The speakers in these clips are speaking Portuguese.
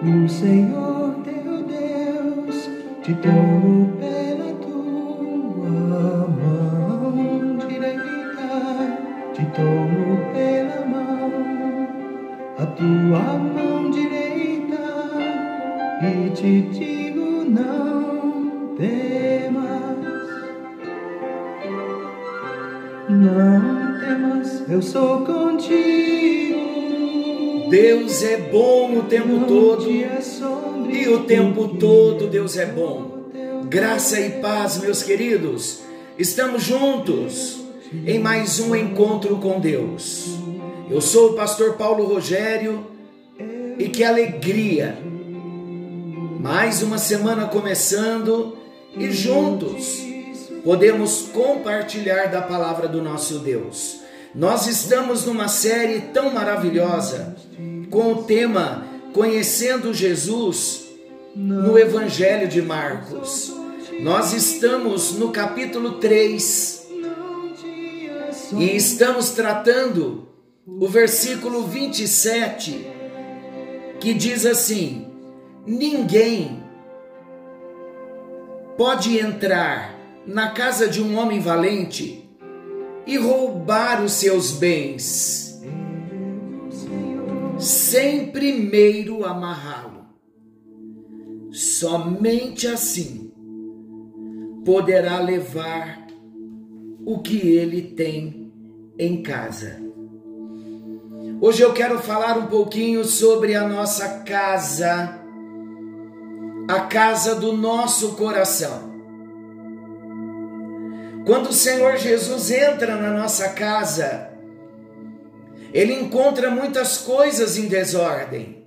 no Senhor teu Deus, te tomo pela tua mão direita, te tomo pela mão, a tua mão direita, e te digo não temas, não temas, eu sou contigo. Deus é bom o tempo todo e o tempo todo Deus é bom. Graça e paz, meus queridos. Estamos juntos em mais um encontro com Deus. Eu sou o pastor Paulo Rogério e que alegria. Mais uma semana começando e juntos podemos compartilhar da palavra do nosso Deus. Nós estamos numa série tão maravilhosa com o tema Conhecendo Jesus no Evangelho de Marcos. Nós estamos no capítulo 3 e estamos tratando o versículo 27 que diz assim: Ninguém pode entrar na casa de um homem valente e roubar os seus bens, sem primeiro amarrá-lo. Somente assim poderá levar o que ele tem em casa. Hoje eu quero falar um pouquinho sobre a nossa casa, a casa do nosso coração. Quando o Senhor Jesus entra na nossa casa, ele encontra muitas coisas em desordem.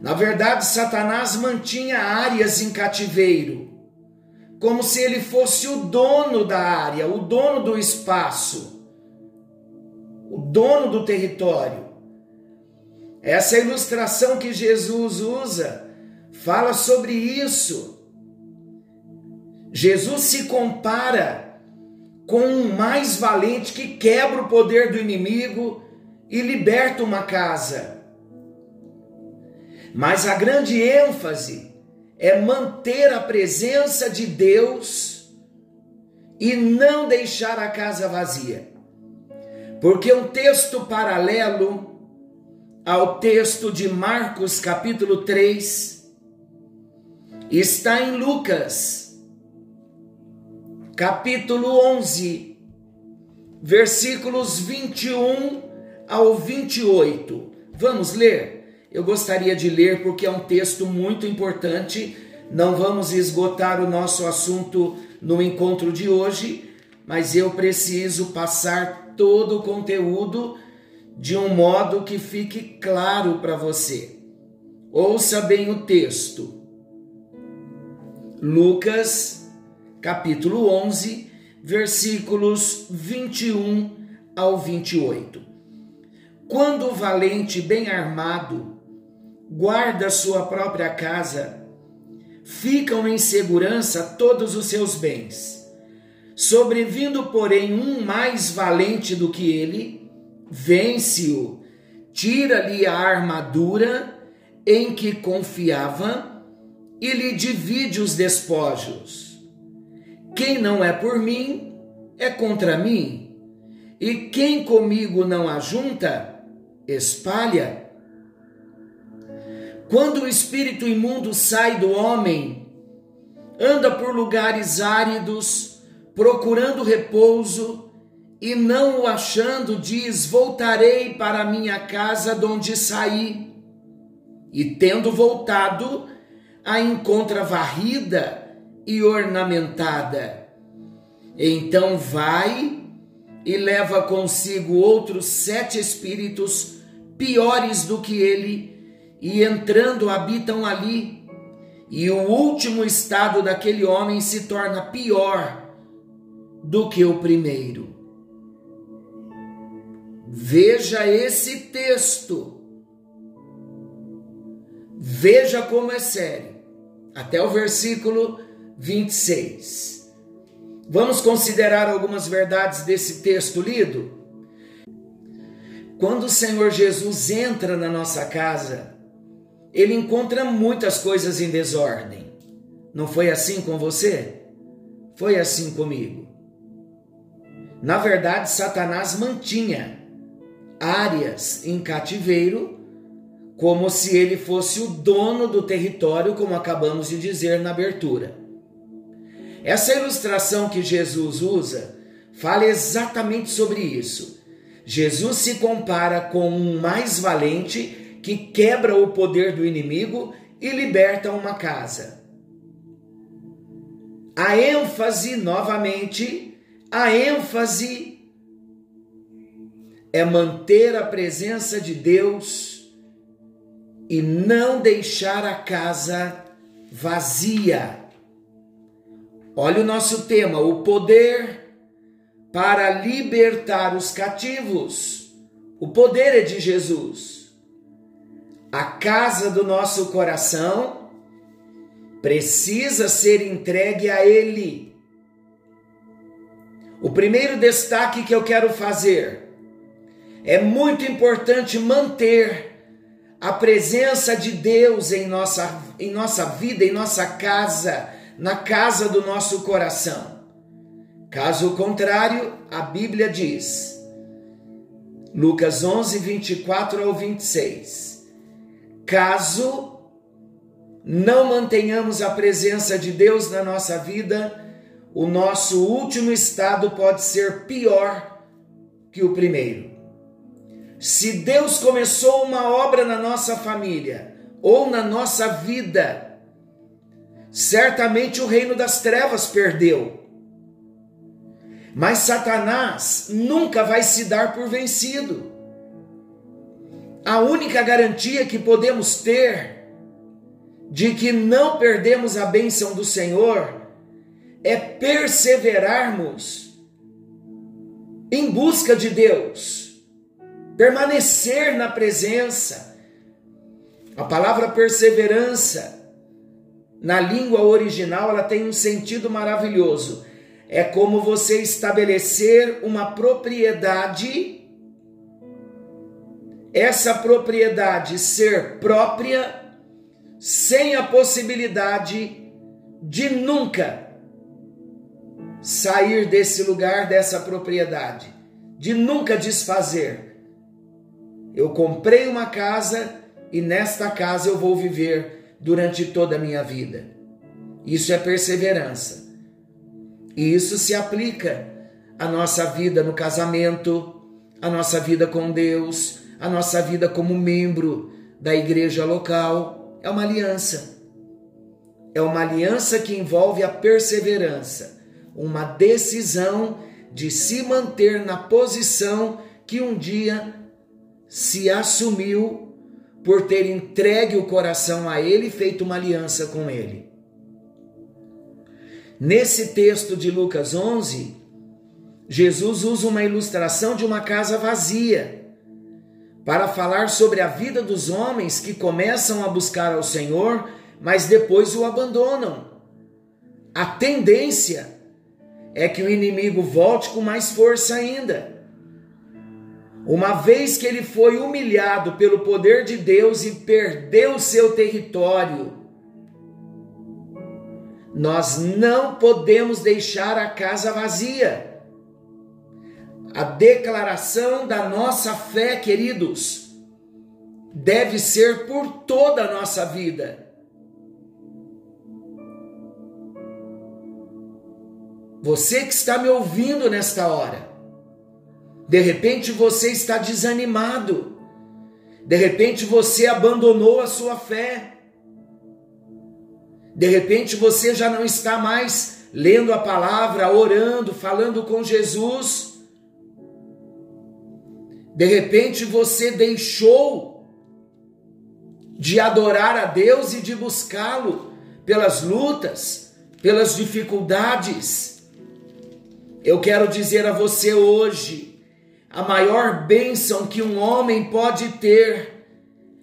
Na verdade, Satanás mantinha áreas em cativeiro, como se ele fosse o dono da área, o dono do espaço, o dono do território. Essa ilustração que Jesus usa fala sobre isso. Jesus se compara com um mais valente que quebra o poder do inimigo e liberta uma casa. Mas a grande ênfase é manter a presença de Deus e não deixar a casa vazia. Porque um texto paralelo ao texto de Marcos, capítulo 3, está em Lucas, capítulo 11, versículos 21 ao 28. Vamos ler? Eu gostaria de ler porque é um texto muito importante. Não vamos esgotar o nosso assunto no encontro de hoje, mas eu preciso passar todo o conteúdo de um modo que fique claro para você. Ouça bem o texto. Lucas capítulo 11, versículos 21 ao 28. Quando o valente bem armado guarda sua própria casa, ficam em segurança todos os seus bens. Sobrevindo, porém, um mais valente do que ele, vence-o, tira-lhe a armadura em que confiava e lhe divide os despojos. Quem não é por mim é contra mim, e quem comigo não ajunta, espalha. Quando o espírito imundo sai do homem, anda por lugares áridos, procurando repouso, e não o achando, diz: Voltarei para minha casa de onde saí. E tendo voltado, a encontra varrida e ornamentada. Então vai e leva consigo outros sete espíritos piores do que ele, e entrando habitam ali. E o último estado daquele homem se torna pior do que o primeiro. Veja esse texto. Veja como é sério. Até o versículo 26. Vamos considerar algumas verdades desse texto lido? Quando o Senhor Jesus entra na nossa casa, ele encontra muitas coisas em desordem. Não foi assim com você? Foi assim comigo. Na verdade, Satanás mantinha áreas em cativeiro, como se ele fosse o dono do território, como acabamos de dizer na abertura. Essa ilustração que Jesus usa fala exatamente sobre isso. Jesus se compara com um mais valente que quebra o poder do inimigo e liberta uma casa. A ênfase, novamente, a ênfase é manter a presença de Deus e não deixar a casa vazia. Olha o nosso tema: o poder para libertar os cativos. O poder é de Jesus. A casa do nosso coração precisa ser entregue a Ele. O primeiro destaque que eu quero fazer é muito importante manter a presença de Deus em nossa, em nossa vida, em nossa casa, na casa do nosso coração. Caso contrário, a Bíblia diz, Lucas 11, 24 ao 26, caso não mantenhamos a presença de Deus na nossa vida, o nosso último estado pode ser pior que o primeiro. Se Deus começou uma obra na nossa família ou na nossa vida, certamente o reino das trevas perdeu. Mas Satanás nunca vai se dar por vencido. A única garantia que podemos ter de que não perdemos a bênção do Senhor é perseverarmos em busca de Deus, permanecer na presença. A palavra perseverança na língua original ela tem um sentido maravilhoso. É como você estabelecer uma propriedade essa propriedade ser própria sem a possibilidade de nunca sair desse lugar, dessa propriedade, de nunca desfazer. Eu comprei uma casa e nesta casa eu vou viver durante toda a minha vida. Isso é perseverança. E isso se aplica à nossa vida no casamento, à nossa vida com Deus, à nossa vida como membro da igreja local. É uma aliança. É uma aliança que envolve a perseverança uma decisão de se manter na posição que um dia se assumiu por ter entregue o coração a Ele e feito uma aliança com Ele. Nesse texto de Lucas 11, Jesus usa uma ilustração de uma casa vazia para falar sobre a vida dos homens que começam a buscar ao Senhor, mas depois o abandonam. A tendência é que o inimigo volte com mais força ainda. Uma vez que ele foi humilhado pelo poder de Deus e perdeu seu território, nós não podemos deixar a casa vazia. A declaração da nossa fé, queridos, deve ser por toda a nossa vida. Você que está me ouvindo nesta hora, de repente você está desanimado, de repente você abandonou a sua fé, de repente você já não está mais lendo a palavra, orando, falando com Jesus. De repente você deixou de adorar a Deus e de buscá-lo pelas lutas, pelas dificuldades. Eu quero dizer a você hoje: a maior bênção que um homem pode ter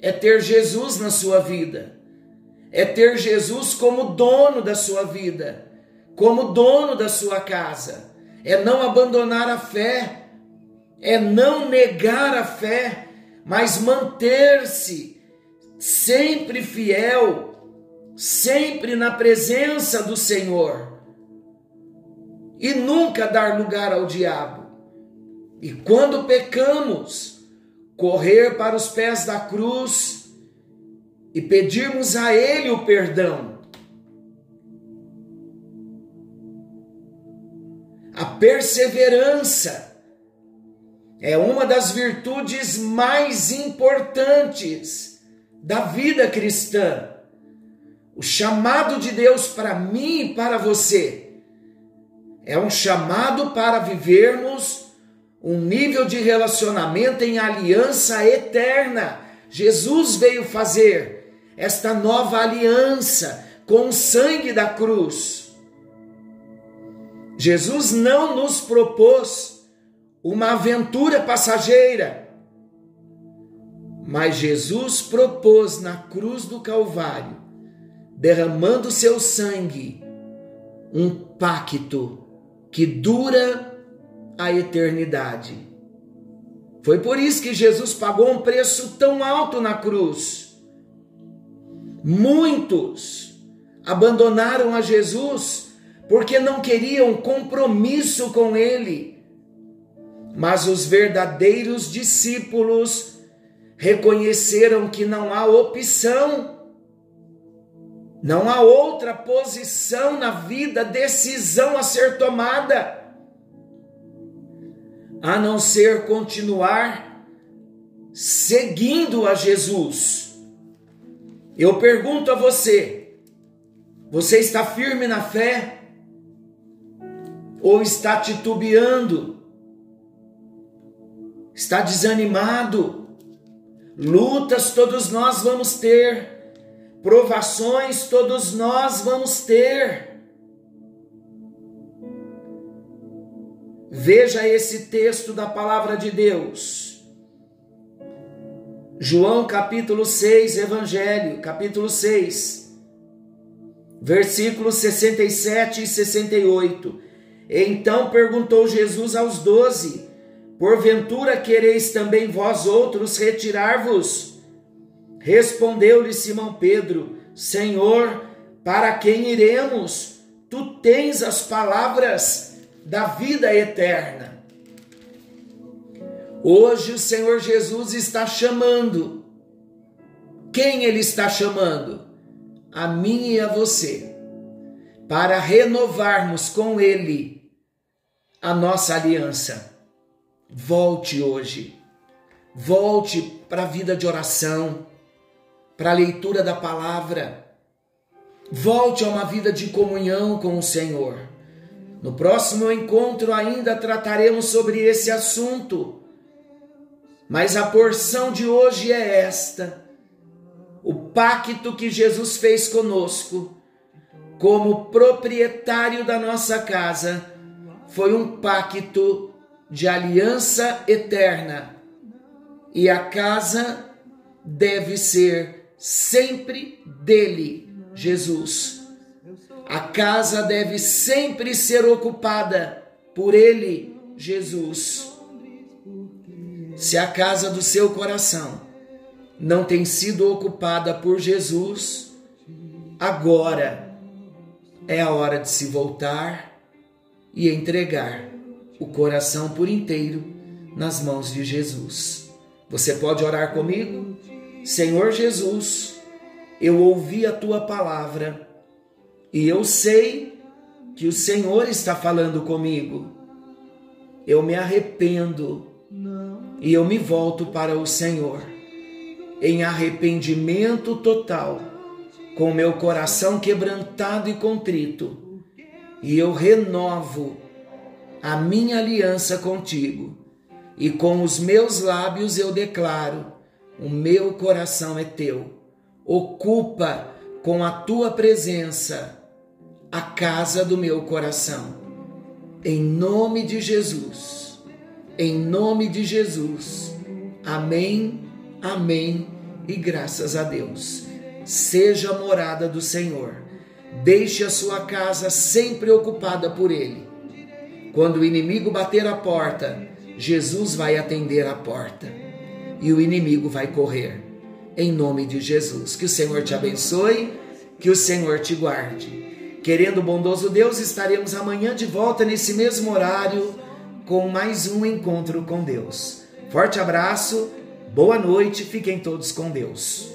é ter Jesus na sua vida, é ter Jesus como dono da sua vida, como dono da sua casa, é não abandonar a fé, é não negar a fé, mas manter-se sempre fiel, sempre na presença do Senhor e nunca dar lugar ao diabo. E quando pecamos, correr para os pés da cruz e pedirmos a Ele o perdão. A perseverança é uma das virtudes mais importantes da vida cristã. O chamado de Deus para mim e para você é um chamado para vivermos um nível de relacionamento em aliança eterna. Jesus veio fazer esta nova aliança com o sangue da cruz. Jesus não nos propôs uma aventura passageira, mas Jesus propôs na cruz do Calvário, derramando seu sangue, um pacto que dura a eternidade. Foi por isso que Jesus pagou um preço tão alto na cruz. Muitos abandonaram a Jesus porque não queriam compromisso com Ele. Mas os verdadeiros discípulos reconheceram que não há opção não há outra posição na vida, decisão a ser tomada, a não ser continuar seguindo a Jesus. Eu pergunto a você: você está firme na fé? Ou está titubeando? Está desanimado? Lutas todos nós vamos ter Provações todos nós vamos ter. Veja esse texto da palavra de Deus. João capítulo 6, Evangelho, capítulo 6, versículos 67 e 68. Então perguntou Jesus aos doze: Porventura quereis também vós outros retirar-vos? Respondeu-lhe Simão Pedro: Senhor, para quem iremos? Tu tens as palavras da vida eterna. Hoje o Senhor Jesus está chamando. Quem ele está chamando? A mim e a você, para renovarmos com ele a nossa aliança. Volte hoje. Volte para a vida de oração para a leitura da palavra. Volte a uma vida de comunhão com o Senhor. No próximo encontro ainda trataremos sobre esse assunto. Mas a porção de hoje é esta: o pacto que Jesus fez conosco, como proprietário da nossa casa, foi um pacto de aliança eterna. E a casa deve ser sempre dele, Jesus. A casa deve sempre ser ocupada por ele, Jesus. Se a casa do seu coração não tem sido ocupada por Jesus, agora é a hora de se voltar e entregar o coração por inteiro nas mãos de Jesus. Você pode orar comigo? Senhor Jesus, eu ouvi a tua palavra e eu sei que o Senhor está falando comigo. Eu me arrependo e eu me volto para o Senhor em arrependimento total, com meu coração quebrantado e contrito, e eu renovo a minha aliança contigo, e com os meus lábios eu declaro o meu coração é teu. Ocupa com a tua presença a casa do meu coração. Em nome de Jesus. Em nome de Jesus. Amém, amém e graças a Deus. Seja a morada do Senhor. Deixe a sua casa sempre ocupada por Ele. Quando o inimigo bater a porta, Jesus vai atender a porta e o inimigo vai correr. em nome de Jesus. Que o Senhor te abençoe, que o Senhor te guarde. Querendo o bondoso Deus, estaremos amanhã de volta nesse mesmo horário com mais um encontro com Deus. Forte abraço, boa noite, fiquem todos com Deus.